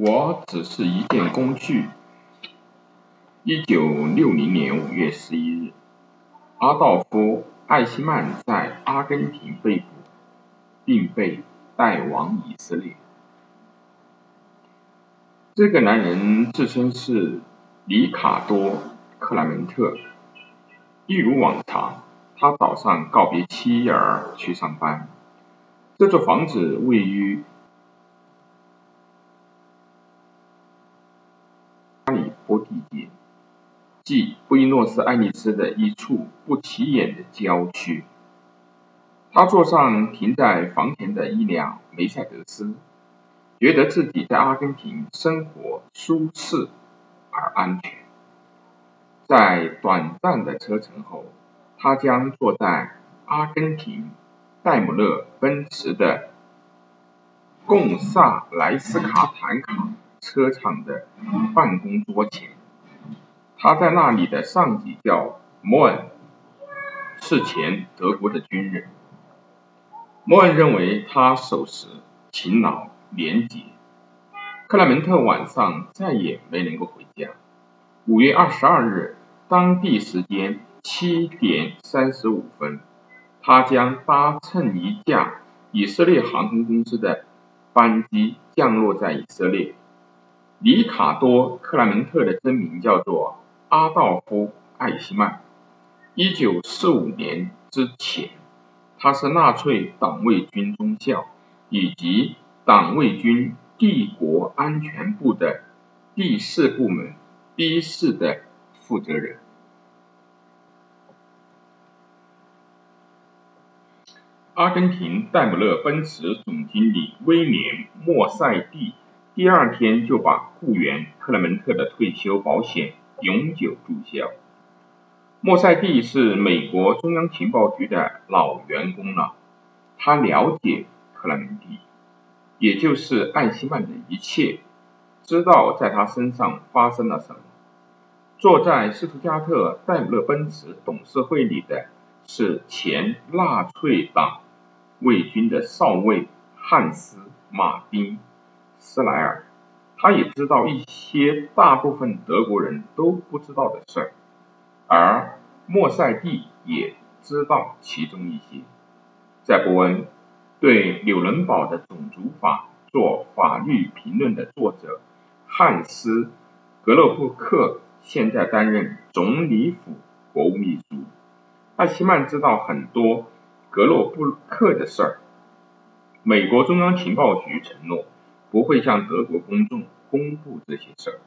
我只是一件工具。一九六零年五月十一日，阿道夫·艾希曼在阿根廷被捕，并被带往以色列。这个男人自称是里卡多·克莱门特。一如往常，他早上告别妻儿去上班。这座房子位于加里波地界，即布宜诺斯艾利斯的一处不起眼的郊区。他坐上停在房前的一辆梅赛德斯，觉得自己在阿根廷生活舒适而安全。在短暂的车程后，他将坐在阿根廷。戴姆勒奔驰的贡萨莱斯卡坦卡车厂的办公桌前，他在那里的上级叫莫恩，是前德国的军人。莫恩认为他守时、勤劳、廉洁。克莱门特晚上再也没能够回家。五月二十二日，当地时间七点三十五分。他将搭乘一架以色列航空公司的班机降落在以色列。里卡多·克莱门特的真名叫做阿道夫·艾希曼。1945年之前，他是纳粹党卫军中校以及党卫军帝国安全部的第四部门 B 四的负责人。阿根廷戴姆勒奔驰总经理威廉·莫塞蒂第二天就把雇员克莱门特的退休保险永久注销。莫塞蒂是美国中央情报局的老员工了，他了解克莱门蒂，也就是艾希曼的一切，知道在他身上发生了什么。坐在斯图加特戴姆勒奔驰董事会里的是前纳粹党。卫军的少尉汉斯·马丁·斯莱尔，他也知道一些大部分德国人都不知道的事儿，而莫塞蒂也知道其中一些。在伯恩，对纽伦堡的种族法做法律评论的作者汉斯·格洛布克，现在担任总理府国务秘书。艾希曼知道很多。格洛布克的事儿，美国中央情报局承诺不会向德国公众公布这些事儿。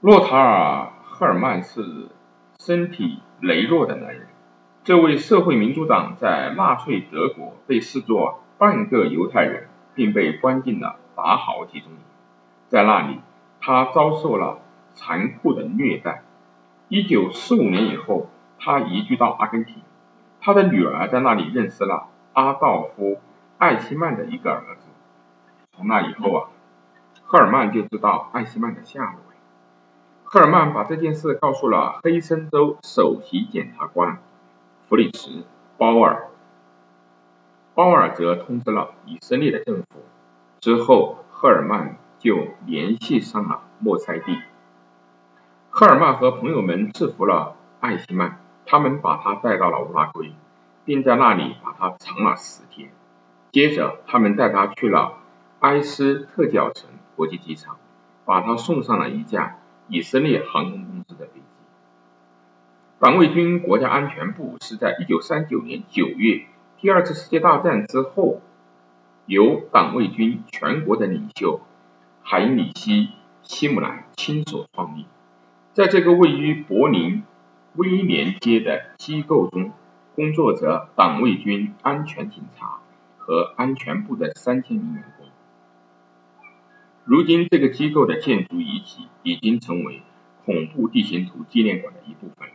洛塔尔·赫尔曼是身体羸弱的男人，这位社会民主党在纳粹德国被视作半个犹太人，并被关进了达豪集中营，在那里他遭受了残酷的虐待。一九四五年以后，他移居到阿根廷。他的女儿在那里认识了阿道夫·艾希曼的一个儿子。从那以后啊，赫尔曼就知道艾希曼的下落。赫尔曼把这件事告诉了黑森州首席检察官弗里茨·鲍尔，鲍尔则通知了以色列的政府。之后，赫尔曼就联系上了莫塞蒂。赫尔曼和朋友们制服了艾希曼。他们把他带到了乌拉圭，并在那里把他藏了十天。接着，他们带他去了埃斯特角城国际机场，把他送上了一架以色列航空公司的飞机。党卫军国家安全部是在1939年9月第二次世界大战之后，由党卫军全国的领袖海因里希·希姆莱亲手创立。在这个位于柏林。威廉街的机构中工作着党卫军安全警察和安全部的三千名员工。如今，这个机构的建筑遗迹已经成为恐怖地形图纪念馆的一部分。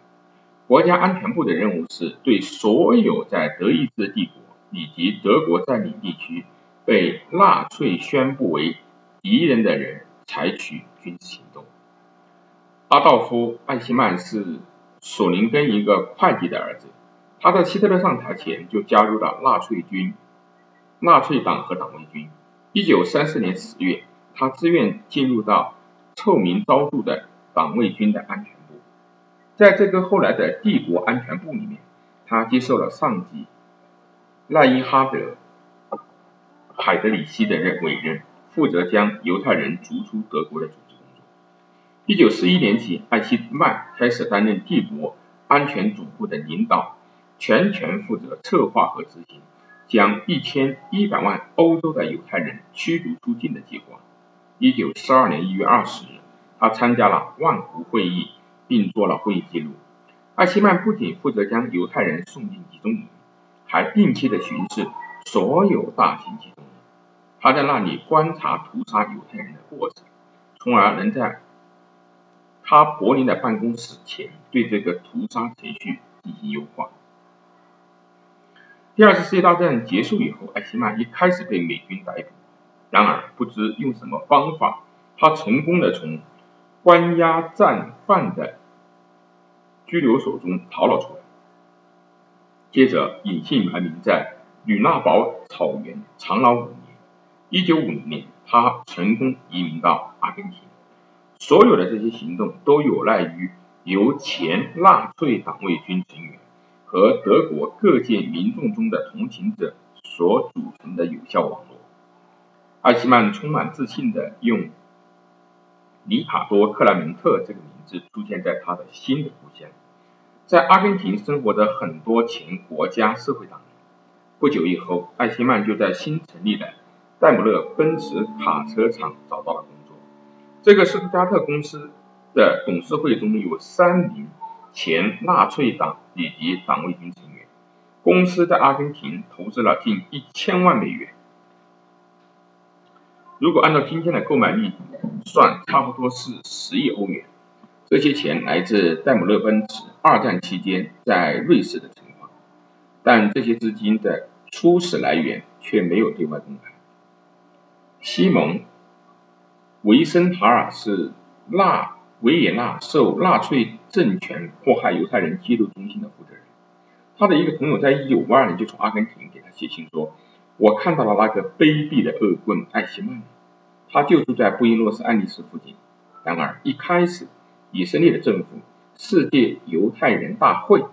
国家安全部的任务是对所有在德意志帝国以及德国占领地区被纳粹宣布为敌人的人采取军事行动。阿道夫·艾希曼是。索林根一个会计的儿子，他在希特勒上台前就加入了纳粹军、纳粹党和党卫军。一九三四年十月，他自愿进入到臭名昭著的党卫军的安全部，在这个后来的帝国安全部里面，他接受了上级赖因哈德·海德里希的任委任，负责将犹太人逐出德国的组织工作。一九四一年起，艾希曼开始担任帝国安全总部的领导，全权负责策划和执行。将一千一百万欧洲的犹太人驱逐出境的计划。一九四二年一月二十日，他参加了万湖会议，并做了会议记录。艾希曼不仅负责将犹太人送进集中营，还定期的巡视所有大型集中营。他在那里观察屠杀犹太人的过程，从而能在他柏林的办公室前对这个屠杀程序进行优化。第二次世界大战结束以后，艾希曼一开始被美军逮捕，然而不知用什么方法，他成功的从关押战犯的拘留所中逃了出来。接着隐姓埋名在吕纳堡草原长老五年。一九五零年，他成功移民到阿根廷。所有的这些行动都有赖于由前纳粹党卫军成员。和德国各界民众中的同情者所组成的有效网络。艾希曼充满自信地用里卡多·克莱门特这个名字出现在他的新的故乡。在阿根廷生活的很多前国家社会党人，不久以后，艾希曼就在新成立的戴姆勒奔驰卡车厂找到了工作。这个斯图加特公司的董事会中有三名。前纳粹党以及党卫军成员，公司在阿根廷投资了近一千万美元。如果按照今天的购买力算，差不多是十亿欧元。这些钱来自戴姆勒奔驰二战期间在瑞士的存款，但这些资金的初始来源却没有对外公开。西蒙·维森塔尔是纳维也纳受纳粹。政权迫害犹太人记录中心的负责人，他的一个朋友在一九五二年就从阿根廷给他写信说：“我看到了那个卑鄙的恶棍艾希曼，他就住在布宜诺斯艾利斯附近。然而一开始，以色列的政府、世界犹太人大会、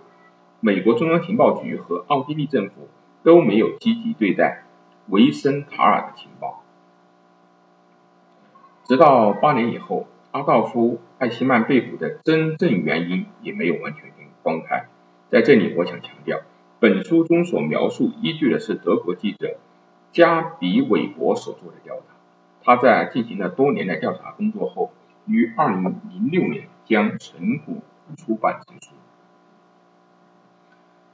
美国中央情报局和奥地利政府都没有积极对待维森塔尔的情报，直到八年以后。”阿道夫·艾希曼被捕的真正原因也没有完全公开。在这里，我想强调，本书中所描述依据的是德国记者加比·韦伯所做的调查。他在进行了多年的调查工作后，于2006年将成果出版成书。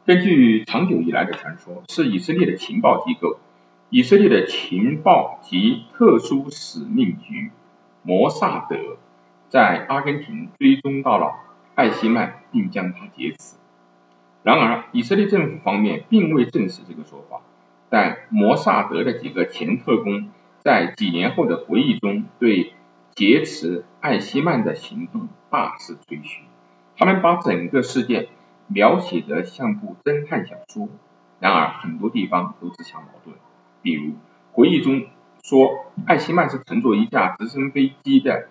根据长久以来的传说，是以色列的情报机构——以色列的情报及特殊使命局摩萨德。在阿根廷追踪到了艾希曼，并将他劫持。然而，以色列政府方面并未证实这个说法。但摩萨德的几个前特工在几年后的回忆中，对劫持艾希曼的行动大肆吹嘘。他们把整个事件描写得像部侦探小说。然而，很多地方都自相矛盾。比如，回忆中说，艾希曼是乘坐一架直升飞机的。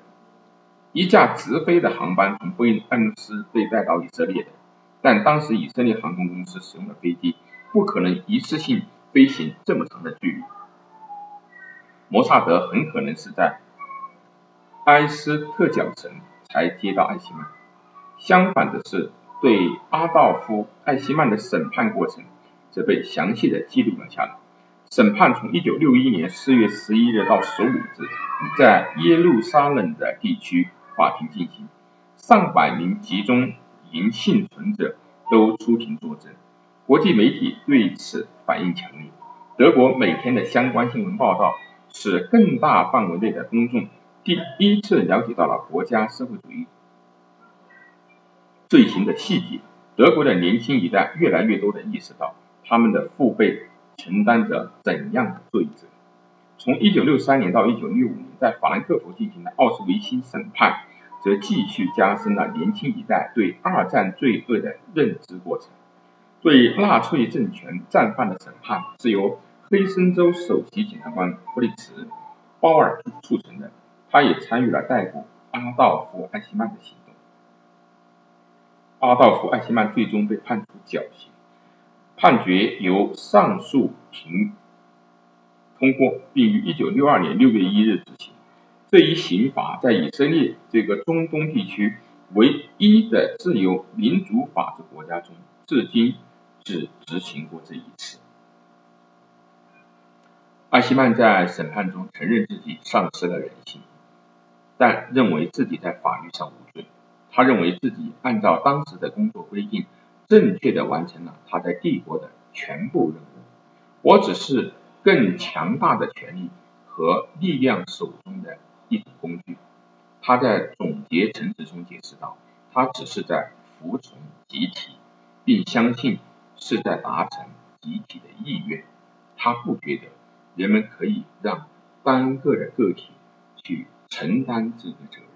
一架直飞的航班从布宜诺斯被带到以色列的，但当时以色列航空公司使用的飞机不可能一次性飞行这么长的距离。摩萨德很可能是在埃斯特角城才接到艾希曼。相反的是，对阿道夫·艾希曼的审判过程则被详细的记录了下来。审判从1961年4月11日到15日，在耶路撒冷的地区。法庭进行，上百名集中营幸存者都出庭作证。国际媒体对此反应强烈。德国每天的相关新闻报道使更大范围内的公众第一次了解到了国家社会主义罪行的细节。德国的年轻一代越来越多地意识到他们的父辈承担着怎样的罪责。从1963年到1965年，在法兰克福进行的奥斯维辛审判，则继续加深了年轻一代对二战罪恶的认知过程。对纳粹政权战犯的审判是由黑森州首席检察官弗里茨·鲍尔促成的。他也参与了逮捕阿道夫·艾希曼的行动。阿道夫·艾希曼最终被判处绞刑，判决由上诉庭通过，并于1962年6月1日执行。这一刑法在以色列这个中东地区唯一的自由民主法治国家中，至今只执行过这一次。艾希曼在审判中承认自己丧失了人性。但认为自己在法律上无罪，他认为自己按照当时的工作规定，正确的完成了他在帝国的全部任务。我只是更强大的权力和力量手中的一种工具。他在总结陈词中解释道：“他只是在服从集体，并相信是在达成集体的意愿。他不觉得人们可以让单个的个体去。”承担这个责任。